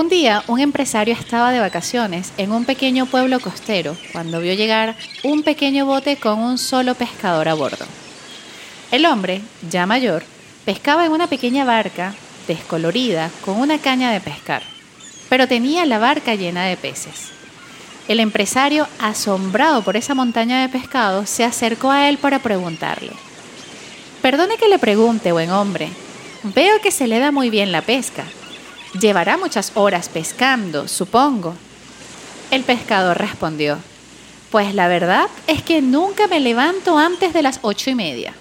Un día, un empresario estaba de vacaciones en un pequeño pueblo costero cuando vio llegar un pequeño bote con un solo pescador a bordo. El hombre, ya mayor, pescaba en una pequeña barca descolorida con una caña de pescar, pero tenía la barca llena de peces. El empresario, asombrado por esa montaña de pescado, se acercó a él para preguntarle. Perdone que le pregunte, buen hombre, veo que se le da muy bien la pesca. Llevará muchas horas pescando, supongo. El pescador respondió, Pues la verdad es que nunca me levanto antes de las ocho y media.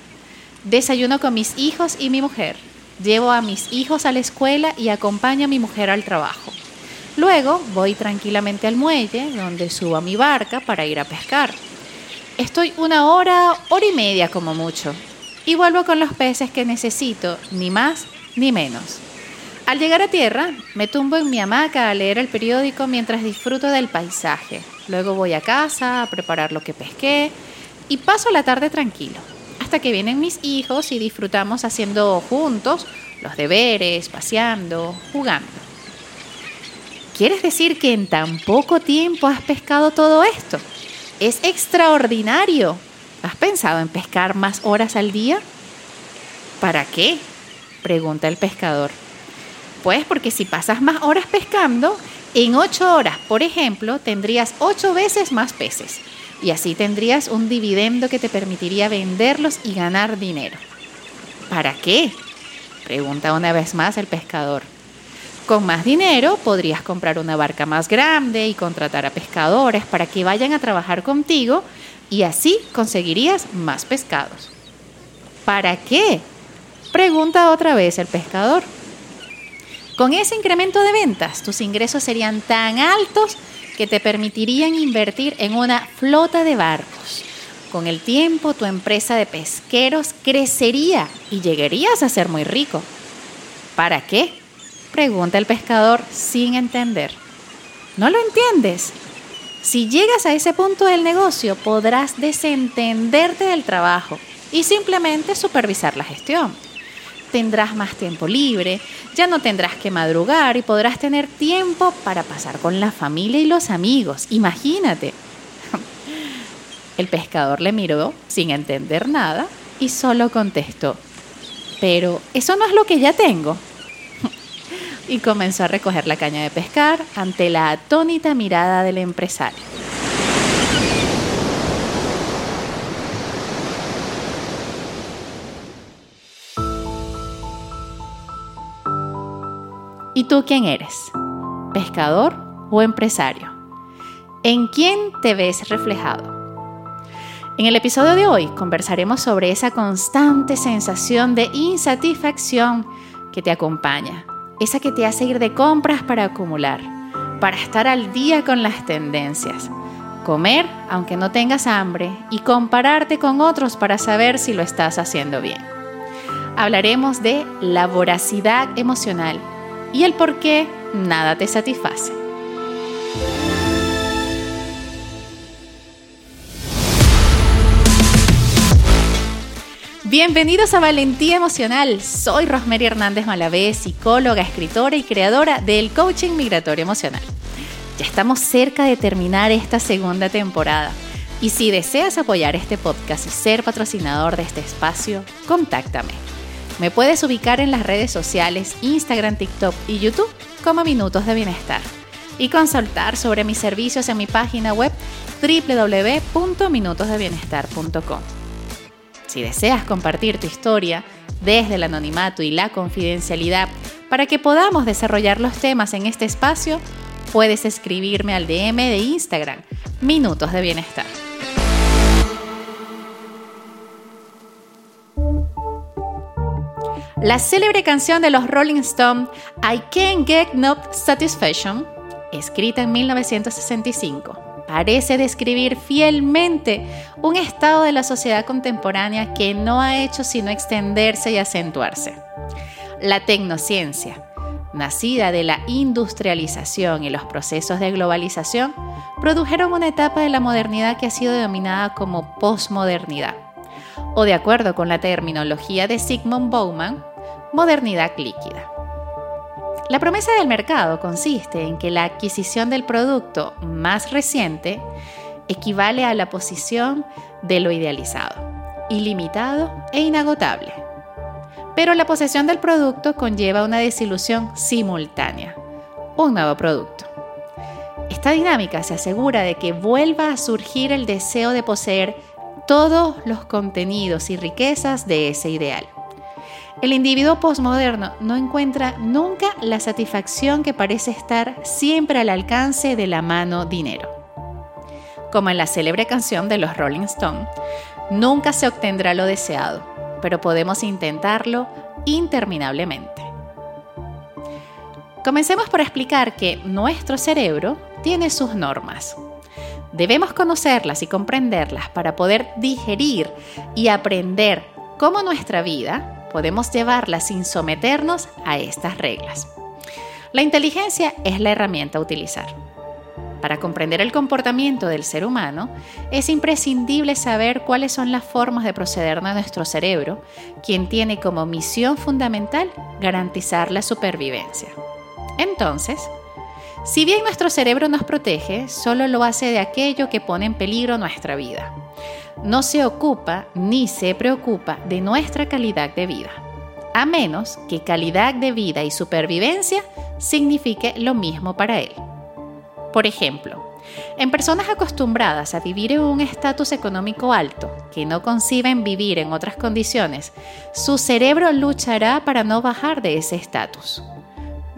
Desayuno con mis hijos y mi mujer. Llevo a mis hijos a la escuela y acompaño a mi mujer al trabajo. Luego voy tranquilamente al muelle, donde subo a mi barca para ir a pescar. Estoy una hora, hora y media como mucho, y vuelvo con los peces que necesito, ni más ni menos. Al llegar a tierra, me tumbo en mi hamaca a leer el periódico mientras disfruto del paisaje. Luego voy a casa a preparar lo que pesqué y paso la tarde tranquilo, hasta que vienen mis hijos y disfrutamos haciendo juntos los deberes, paseando, jugando. ¿Quieres decir que en tan poco tiempo has pescado todo esto? Es extraordinario. ¿Has pensado en pescar más horas al día? ¿Para qué? pregunta el pescador. Pues porque si pasas más horas pescando, en ocho horas, por ejemplo, tendrías ocho veces más peces. Y así tendrías un dividendo que te permitiría venderlos y ganar dinero. ¿Para qué? Pregunta una vez más el pescador. Con más dinero podrías comprar una barca más grande y contratar a pescadores para que vayan a trabajar contigo y así conseguirías más pescados. ¿Para qué? Pregunta otra vez el pescador. Con ese incremento de ventas, tus ingresos serían tan altos que te permitirían invertir en una flota de barcos. Con el tiempo, tu empresa de pesqueros crecería y llegarías a ser muy rico. ¿Para qué? Pregunta el pescador sin entender. ¿No lo entiendes? Si llegas a ese punto del negocio, podrás desentenderte del trabajo y simplemente supervisar la gestión tendrás más tiempo libre, ya no tendrás que madrugar y podrás tener tiempo para pasar con la familia y los amigos. Imagínate. El pescador le miró sin entender nada y solo contestó, pero eso no es lo que ya tengo. Y comenzó a recoger la caña de pescar ante la atónita mirada del empresario. ¿Y tú quién eres? ¿Pescador o empresario? ¿En quién te ves reflejado? En el episodio de hoy conversaremos sobre esa constante sensación de insatisfacción que te acompaña, esa que te hace ir de compras para acumular, para estar al día con las tendencias, comer aunque no tengas hambre y compararte con otros para saber si lo estás haciendo bien. Hablaremos de la voracidad emocional y el por qué nada te satisface. Bienvenidos a Valentía Emocional. Soy Rosemary Hernández Malavé, psicóloga, escritora y creadora del coaching migratorio emocional. Ya estamos cerca de terminar esta segunda temporada. Y si deseas apoyar este podcast y ser patrocinador de este espacio, contáctame me puedes ubicar en las redes sociales Instagram, TikTok y YouTube como Minutos de Bienestar y consultar sobre mis servicios en mi página web www.minutosdebienestar.com. Si deseas compartir tu historia desde el anonimato y la confidencialidad para que podamos desarrollar los temas en este espacio, puedes escribirme al DM de Instagram, Minutos de Bienestar. La célebre canción de los Rolling Stones, I Can't Get No Satisfaction, escrita en 1965, parece describir fielmente un estado de la sociedad contemporánea que no ha hecho sino extenderse y acentuarse. La tecnociencia, nacida de la industrialización y los procesos de globalización, produjeron una etapa de la modernidad que ha sido denominada como posmodernidad, o de acuerdo con la terminología de Sigmund Bauman, modernidad líquida. La promesa del mercado consiste en que la adquisición del producto más reciente equivale a la posición de lo idealizado, ilimitado e inagotable. Pero la posesión del producto conlleva una desilusión simultánea, un nuevo producto. Esta dinámica se asegura de que vuelva a surgir el deseo de poseer todos los contenidos y riquezas de ese ideal. El individuo postmoderno no encuentra nunca la satisfacción que parece estar siempre al alcance de la mano dinero. Como en la célebre canción de los Rolling Stones, nunca se obtendrá lo deseado, pero podemos intentarlo interminablemente. Comencemos por explicar que nuestro cerebro tiene sus normas. Debemos conocerlas y comprenderlas para poder digerir y aprender cómo nuestra vida podemos llevarla sin someternos a estas reglas. La inteligencia es la herramienta a utilizar. Para comprender el comportamiento del ser humano, es imprescindible saber cuáles son las formas de proceder de nuestro cerebro, quien tiene como misión fundamental garantizar la supervivencia. Entonces, si bien nuestro cerebro nos protege, solo lo hace de aquello que pone en peligro nuestra vida. No se ocupa ni se preocupa de nuestra calidad de vida, a menos que calidad de vida y supervivencia signifique lo mismo para él. Por ejemplo, en personas acostumbradas a vivir en un estatus económico alto, que no conciben vivir en otras condiciones, su cerebro luchará para no bajar de ese estatus.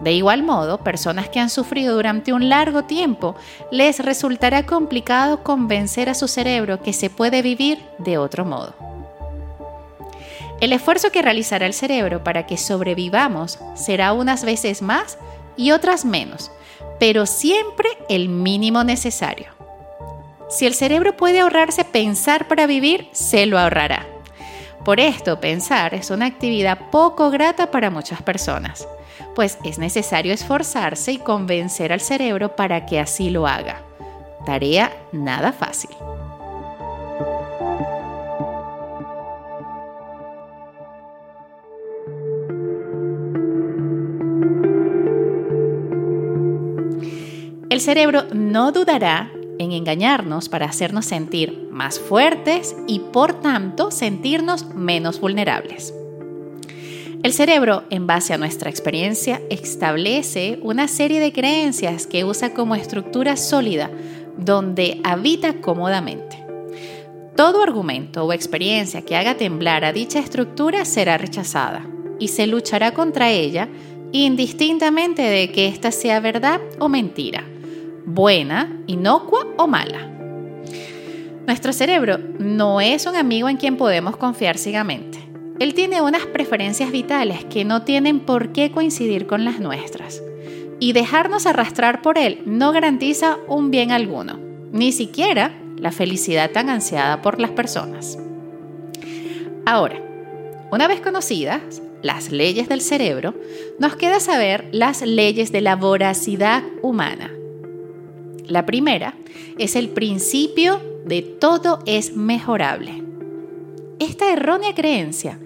De igual modo, personas que han sufrido durante un largo tiempo, les resultará complicado convencer a su cerebro que se puede vivir de otro modo. El esfuerzo que realizará el cerebro para que sobrevivamos será unas veces más y otras menos, pero siempre el mínimo necesario. Si el cerebro puede ahorrarse pensar para vivir, se lo ahorrará. Por esto, pensar es una actividad poco grata para muchas personas, pues es necesario esforzarse y convencer al cerebro para que así lo haga. Tarea nada fácil. El cerebro no dudará en engañarnos para hacernos sentir más fuertes y por tanto sentirnos menos vulnerables. El cerebro, en base a nuestra experiencia, establece una serie de creencias que usa como estructura sólida donde habita cómodamente. Todo argumento o experiencia que haga temblar a dicha estructura será rechazada y se luchará contra ella indistintamente de que ésta sea verdad o mentira buena, inocua o mala. Nuestro cerebro no es un amigo en quien podemos confiar ciegamente. Él tiene unas preferencias vitales que no tienen por qué coincidir con las nuestras. Y dejarnos arrastrar por él no garantiza un bien alguno, ni siquiera la felicidad tan ansiada por las personas. Ahora, una vez conocidas las leyes del cerebro, nos queda saber las leyes de la voracidad humana la primera es el principio de todo es mejorable. Esta errónea creencia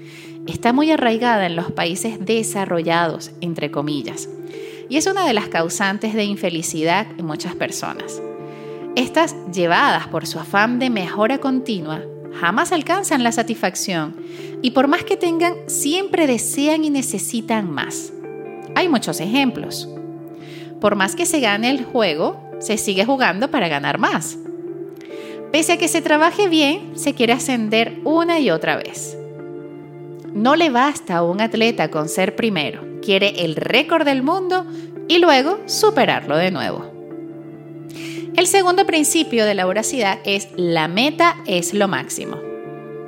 está muy arraigada en los países desarrollados, entre comillas, y es una de las causantes de infelicidad en muchas personas. Estas, llevadas por su afán de mejora continua, jamás alcanzan la satisfacción y por más que tengan, siempre desean y necesitan más. Hay muchos ejemplos. Por más que se gane el juego, se sigue jugando para ganar más. Pese a que se trabaje bien, se quiere ascender una y otra vez. No le basta a un atleta con ser primero, quiere el récord del mundo y luego superarlo de nuevo. El segundo principio de la voracidad es la meta es lo máximo.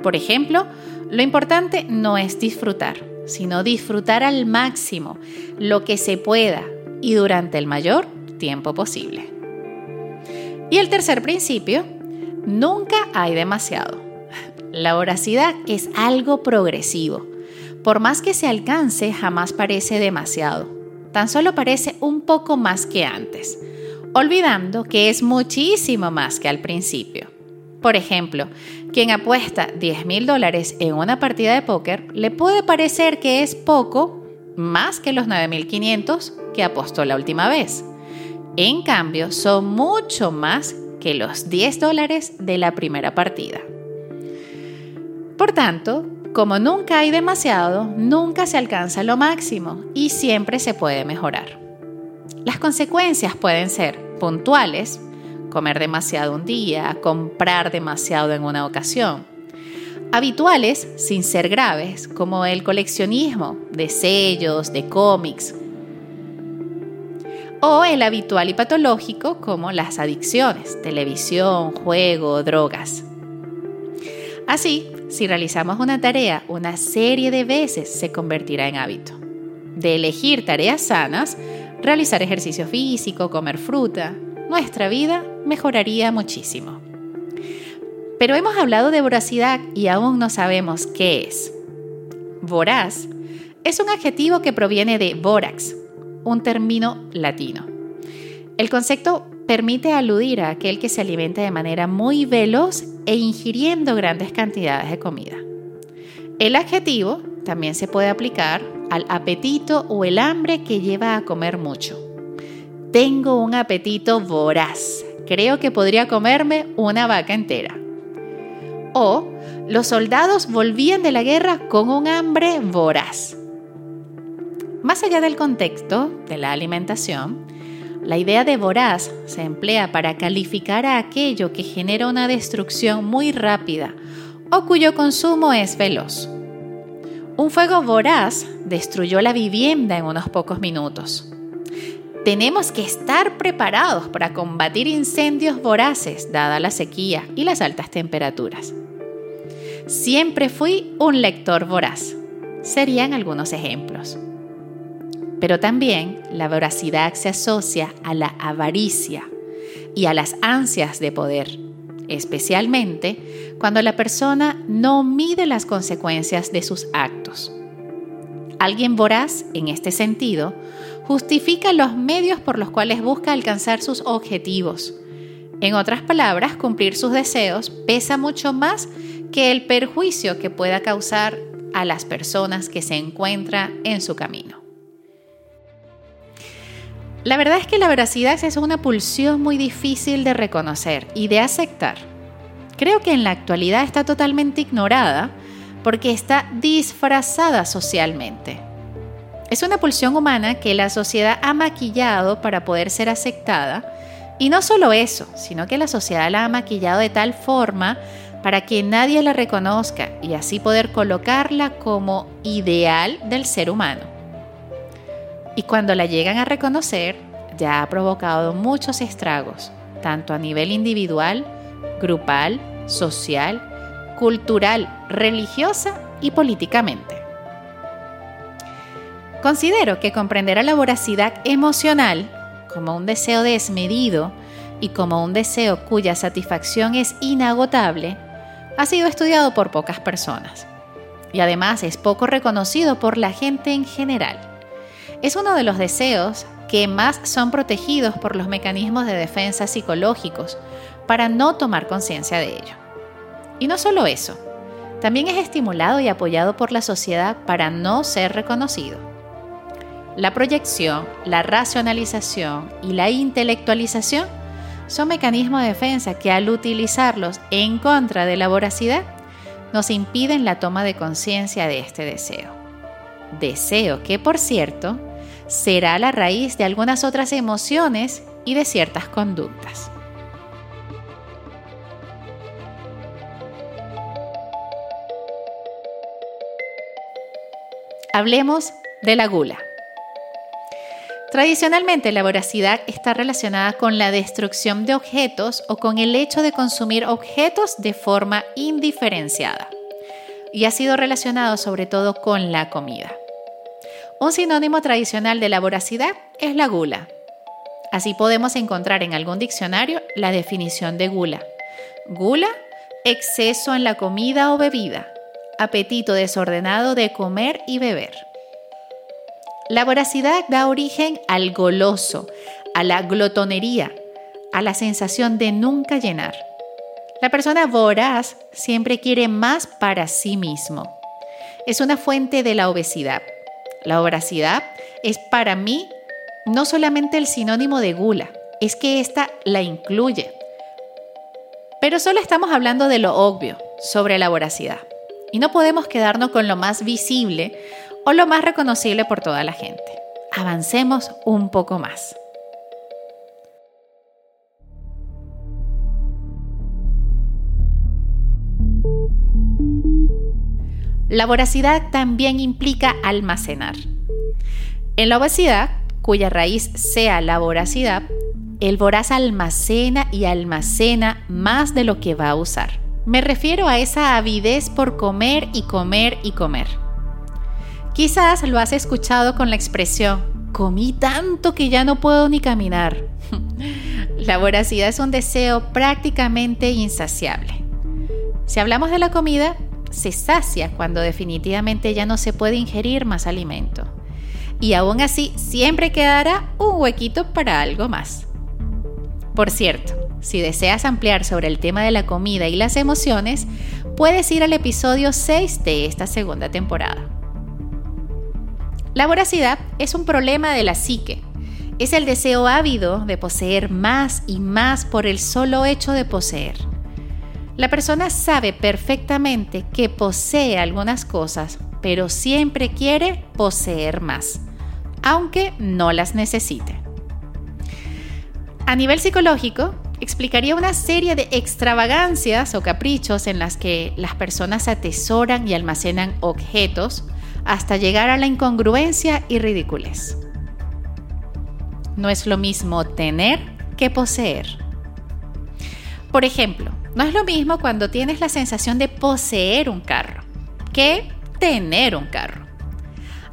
Por ejemplo, lo importante no es disfrutar, sino disfrutar al máximo lo que se pueda y durante el mayor tiempo posible. Y el tercer principio, nunca hay demasiado. La voracidad es algo progresivo. Por más que se alcance, jamás parece demasiado. Tan solo parece un poco más que antes, olvidando que es muchísimo más que al principio. Por ejemplo, quien apuesta 10 mil dólares en una partida de póker le puede parecer que es poco más que los 9.500 que apostó la última vez. En cambio, son mucho más que los 10 dólares de la primera partida. Por tanto, como nunca hay demasiado, nunca se alcanza lo máximo y siempre se puede mejorar. Las consecuencias pueden ser puntuales, comer demasiado un día, comprar demasiado en una ocasión. Habituales, sin ser graves, como el coleccionismo de sellos, de cómics. O el habitual y patológico, como las adicciones, televisión, juego, drogas. Así, si realizamos una tarea una serie de veces, se convertirá en hábito. De elegir tareas sanas, realizar ejercicio físico, comer fruta, nuestra vida mejoraría muchísimo. Pero hemos hablado de voracidad y aún no sabemos qué es. Voraz es un adjetivo que proviene de borax, un término latino. El concepto permite aludir a aquel que se alimenta de manera muy veloz e ingiriendo grandes cantidades de comida. El adjetivo también se puede aplicar al apetito o el hambre que lleva a comer mucho. Tengo un apetito voraz. Creo que podría comerme una vaca entera. O los soldados volvían de la guerra con un hambre voraz. Más allá del contexto de la alimentación, la idea de voraz se emplea para calificar a aquello que genera una destrucción muy rápida o cuyo consumo es veloz. Un fuego voraz destruyó la vivienda en unos pocos minutos. Tenemos que estar preparados para combatir incendios voraces dada la sequía y las altas temperaturas. Siempre fui un lector voraz. Serían algunos ejemplos. Pero también la voracidad se asocia a la avaricia y a las ansias de poder, especialmente cuando la persona no mide las consecuencias de sus actos. Alguien voraz, en este sentido, justifica los medios por los cuales busca alcanzar sus objetivos. En otras palabras, cumplir sus deseos pesa mucho más que el perjuicio que pueda causar a las personas que se encuentran en su camino. La verdad es que la veracidad es una pulsión muy difícil de reconocer y de aceptar. Creo que en la actualidad está totalmente ignorada porque está disfrazada socialmente. Es una pulsión humana que la sociedad ha maquillado para poder ser aceptada. Y no solo eso, sino que la sociedad la ha maquillado de tal forma para que nadie la reconozca y así poder colocarla como ideal del ser humano. Y cuando la llegan a reconocer, ya ha provocado muchos estragos, tanto a nivel individual, grupal, social, cultural, religiosa y políticamente. Considero que comprender a la voracidad emocional como un deseo desmedido y como un deseo cuya satisfacción es inagotable ha sido estudiado por pocas personas y además es poco reconocido por la gente en general. Es uno de los deseos que más son protegidos por los mecanismos de defensa psicológicos para no tomar conciencia de ello. Y no solo eso, también es estimulado y apoyado por la sociedad para no ser reconocido. La proyección, la racionalización y la intelectualización son mecanismos de defensa que al utilizarlos en contra de la voracidad nos impiden la toma de conciencia de este deseo. Deseo que, por cierto, será la raíz de algunas otras emociones y de ciertas conductas. Hablemos de la gula. Tradicionalmente la voracidad está relacionada con la destrucción de objetos o con el hecho de consumir objetos de forma indiferenciada y ha sido relacionado sobre todo con la comida. Un sinónimo tradicional de la voracidad es la gula. Así podemos encontrar en algún diccionario la definición de gula. Gula, exceso en la comida o bebida, apetito desordenado de comer y beber. La voracidad da origen al goloso, a la glotonería, a la sensación de nunca llenar. La persona voraz siempre quiere más para sí mismo. Es una fuente de la obesidad. La voracidad es para mí no solamente el sinónimo de gula, es que esta la incluye. Pero solo estamos hablando de lo obvio sobre la voracidad. Y no podemos quedarnos con lo más visible o lo más reconocible por toda la gente. Avancemos un poco más. La voracidad también implica almacenar. En la obesidad, cuya raíz sea la voracidad, el voraz almacena y almacena más de lo que va a usar. Me refiero a esa avidez por comer y comer y comer. Quizás lo has escuchado con la expresión, comí tanto que ya no puedo ni caminar. la voracidad es un deseo prácticamente insaciable. Si hablamos de la comida, se sacia cuando definitivamente ya no se puede ingerir más alimento. Y aún así siempre quedará un huequito para algo más. Por cierto, si deseas ampliar sobre el tema de la comida y las emociones, puedes ir al episodio 6 de esta segunda temporada. La voracidad es un problema de la psique. Es el deseo ávido de poseer más y más por el solo hecho de poseer. La persona sabe perfectamente que posee algunas cosas, pero siempre quiere poseer más, aunque no las necesite. A nivel psicológico, explicaría una serie de extravagancias o caprichos en las que las personas atesoran y almacenan objetos hasta llegar a la incongruencia y ridiculez. No es lo mismo tener que poseer. Por ejemplo, no es lo mismo cuando tienes la sensación de poseer un carro que tener un carro.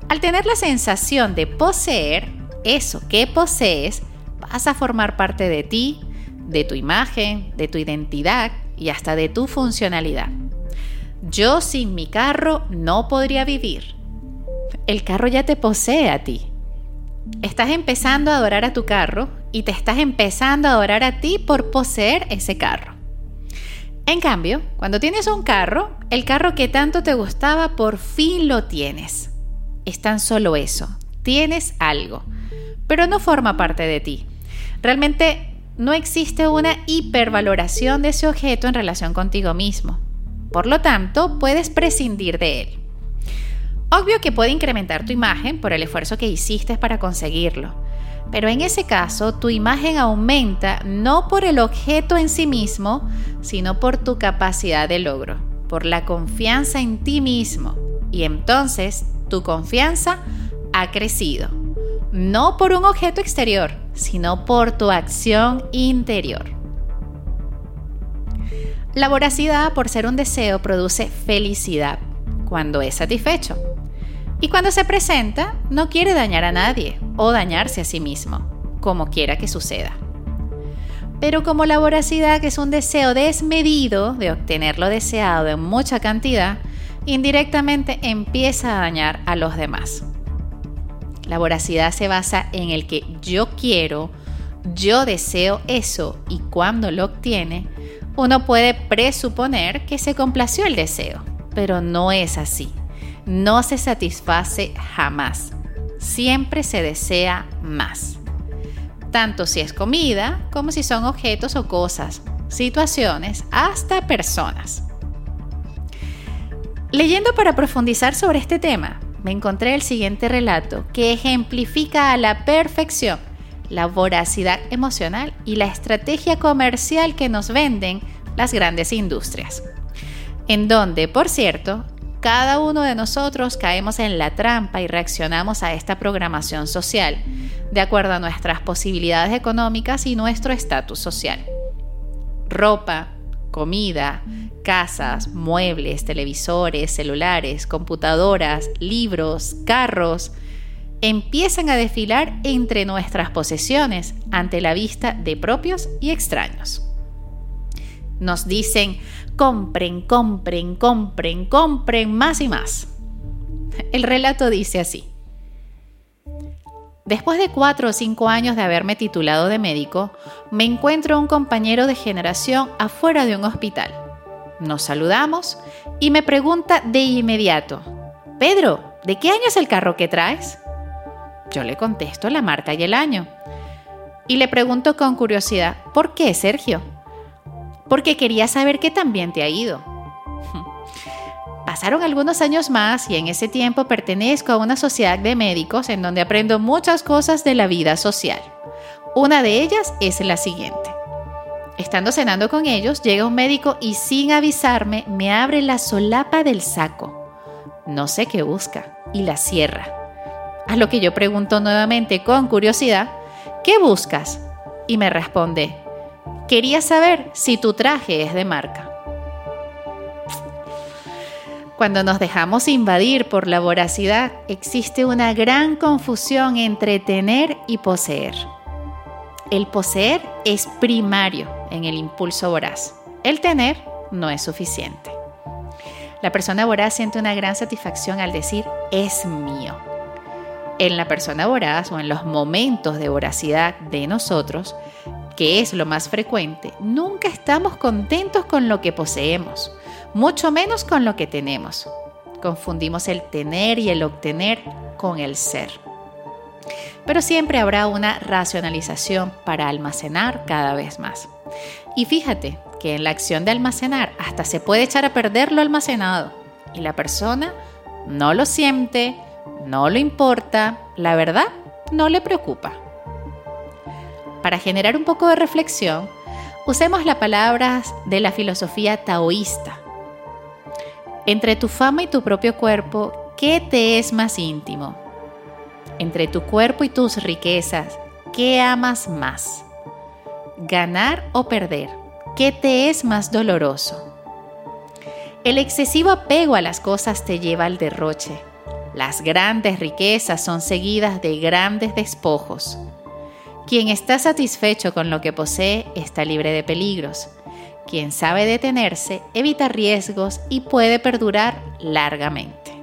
Al tener la sensación de poseer eso que posees, vas a formar parte de ti, de tu imagen, de tu identidad y hasta de tu funcionalidad. Yo sin mi carro no podría vivir. El carro ya te posee a ti. Estás empezando a adorar a tu carro y te estás empezando a adorar a ti por poseer ese carro. En cambio, cuando tienes un carro, el carro que tanto te gustaba por fin lo tienes. Es tan solo eso, tienes algo, pero no forma parte de ti. Realmente no existe una hipervaloración de ese objeto en relación contigo mismo. Por lo tanto, puedes prescindir de él. Obvio que puede incrementar tu imagen por el esfuerzo que hiciste para conseguirlo, pero en ese caso tu imagen aumenta no por el objeto en sí mismo, sino por tu capacidad de logro, por la confianza en ti mismo. Y entonces tu confianza ha crecido, no por un objeto exterior, sino por tu acción interior. La voracidad, por ser un deseo, produce felicidad cuando es satisfecho. Y cuando se presenta, no quiere dañar a nadie o dañarse a sí mismo, como quiera que suceda. Pero como la voracidad es un deseo desmedido de obtener lo deseado en mucha cantidad, indirectamente empieza a dañar a los demás. La voracidad se basa en el que yo quiero, yo deseo eso y cuando lo obtiene, uno puede presuponer que se complació el deseo, pero no es así no se satisface jamás. Siempre se desea más. Tanto si es comida como si son objetos o cosas, situaciones, hasta personas. Leyendo para profundizar sobre este tema, me encontré el siguiente relato que ejemplifica a la perfección la voracidad emocional y la estrategia comercial que nos venden las grandes industrias. En donde, por cierto, cada uno de nosotros caemos en la trampa y reaccionamos a esta programación social, de acuerdo a nuestras posibilidades económicas y nuestro estatus social. Ropa, comida, casas, muebles, televisores, celulares, computadoras, libros, carros, empiezan a desfilar entre nuestras posesiones ante la vista de propios y extraños. Nos dicen, compren, compren, compren, compren más y más. El relato dice así. Después de cuatro o cinco años de haberme titulado de médico, me encuentro un compañero de generación afuera de un hospital. Nos saludamos y me pregunta de inmediato, Pedro, ¿de qué año es el carro que traes? Yo le contesto la marca y el año. Y le pregunto con curiosidad, ¿por qué, Sergio? Porque quería saber qué también te ha ido. Pasaron algunos años más y en ese tiempo pertenezco a una sociedad de médicos en donde aprendo muchas cosas de la vida social. Una de ellas es la siguiente. Estando cenando con ellos, llega un médico y sin avisarme me abre la solapa del saco. No sé qué busca y la cierra. A lo que yo pregunto nuevamente con curiosidad, ¿qué buscas? Y me responde, quería saber si tu traje es de marca. Cuando nos dejamos invadir por la voracidad, existe una gran confusión entre tener y poseer. El poseer es primario en el impulso voraz. El tener no es suficiente. La persona voraz siente una gran satisfacción al decir es mío. En la persona voraz o en los momentos de voracidad de nosotros, que es lo más frecuente, nunca estamos contentos con lo que poseemos mucho menos con lo que tenemos. Confundimos el tener y el obtener con el ser. Pero siempre habrá una racionalización para almacenar cada vez más. Y fíjate que en la acción de almacenar hasta se puede echar a perder lo almacenado y la persona no lo siente, no lo importa, la verdad no le preocupa. Para generar un poco de reflexión, usemos las palabras de la filosofía taoísta entre tu fama y tu propio cuerpo, ¿qué te es más íntimo? Entre tu cuerpo y tus riquezas, ¿qué amas más? Ganar o perder, ¿qué te es más doloroso? El excesivo apego a las cosas te lleva al derroche. Las grandes riquezas son seguidas de grandes despojos. Quien está satisfecho con lo que posee está libre de peligros. Quien sabe detenerse evita riesgos y puede perdurar largamente.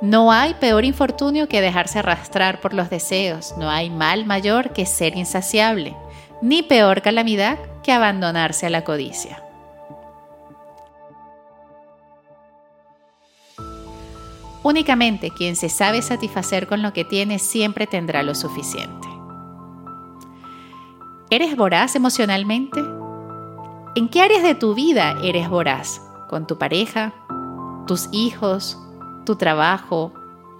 No hay peor infortunio que dejarse arrastrar por los deseos, no hay mal mayor que ser insaciable, ni peor calamidad que abandonarse a la codicia. Únicamente quien se sabe satisfacer con lo que tiene siempre tendrá lo suficiente. ¿Eres voraz emocionalmente? ¿En qué áreas de tu vida eres voraz? ¿Con tu pareja? ¿Tus hijos? ¿Tu trabajo?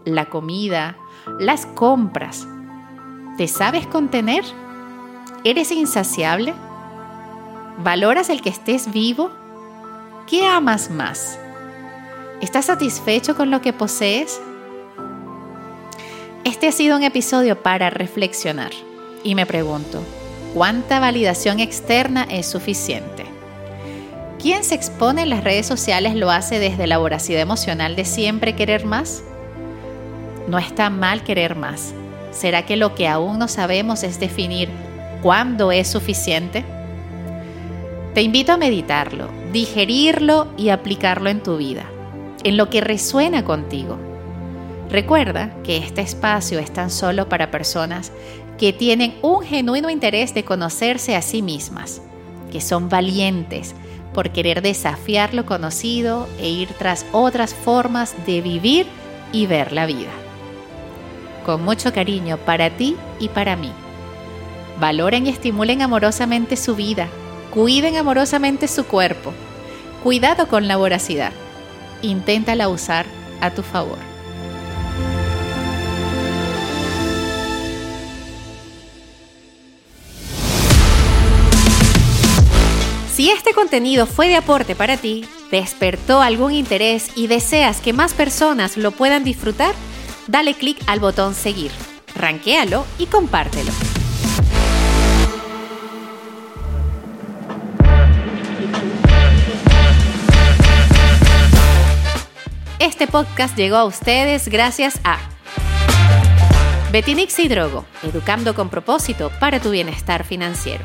¿La comida? ¿Las compras? ¿Te sabes contener? ¿Eres insaciable? ¿Valoras el que estés vivo? ¿Qué amas más? ¿Estás satisfecho con lo que posees? Este ha sido un episodio para reflexionar y me pregunto, ¿Cuánta validación externa es suficiente? ¿Quién se expone en las redes sociales lo hace desde la voracidad emocional de siempre querer más? No está mal querer más. ¿Será que lo que aún no sabemos es definir cuándo es suficiente? Te invito a meditarlo, digerirlo y aplicarlo en tu vida, en lo que resuena contigo. Recuerda que este espacio es tan solo para personas que tienen un genuino interés de conocerse a sí mismas, que son valientes por querer desafiar lo conocido e ir tras otras formas de vivir y ver la vida. Con mucho cariño para ti y para mí. Valoren y estimulen amorosamente su vida, cuiden amorosamente su cuerpo. Cuidado con la voracidad. Inténtala usar a tu favor. Si este contenido fue de aporte para ti, despertó algún interés y deseas que más personas lo puedan disfrutar, dale clic al botón seguir, ranquéalo y compártelo. Este podcast llegó a ustedes gracias a Betinix y Drogo, educando con propósito para tu bienestar financiero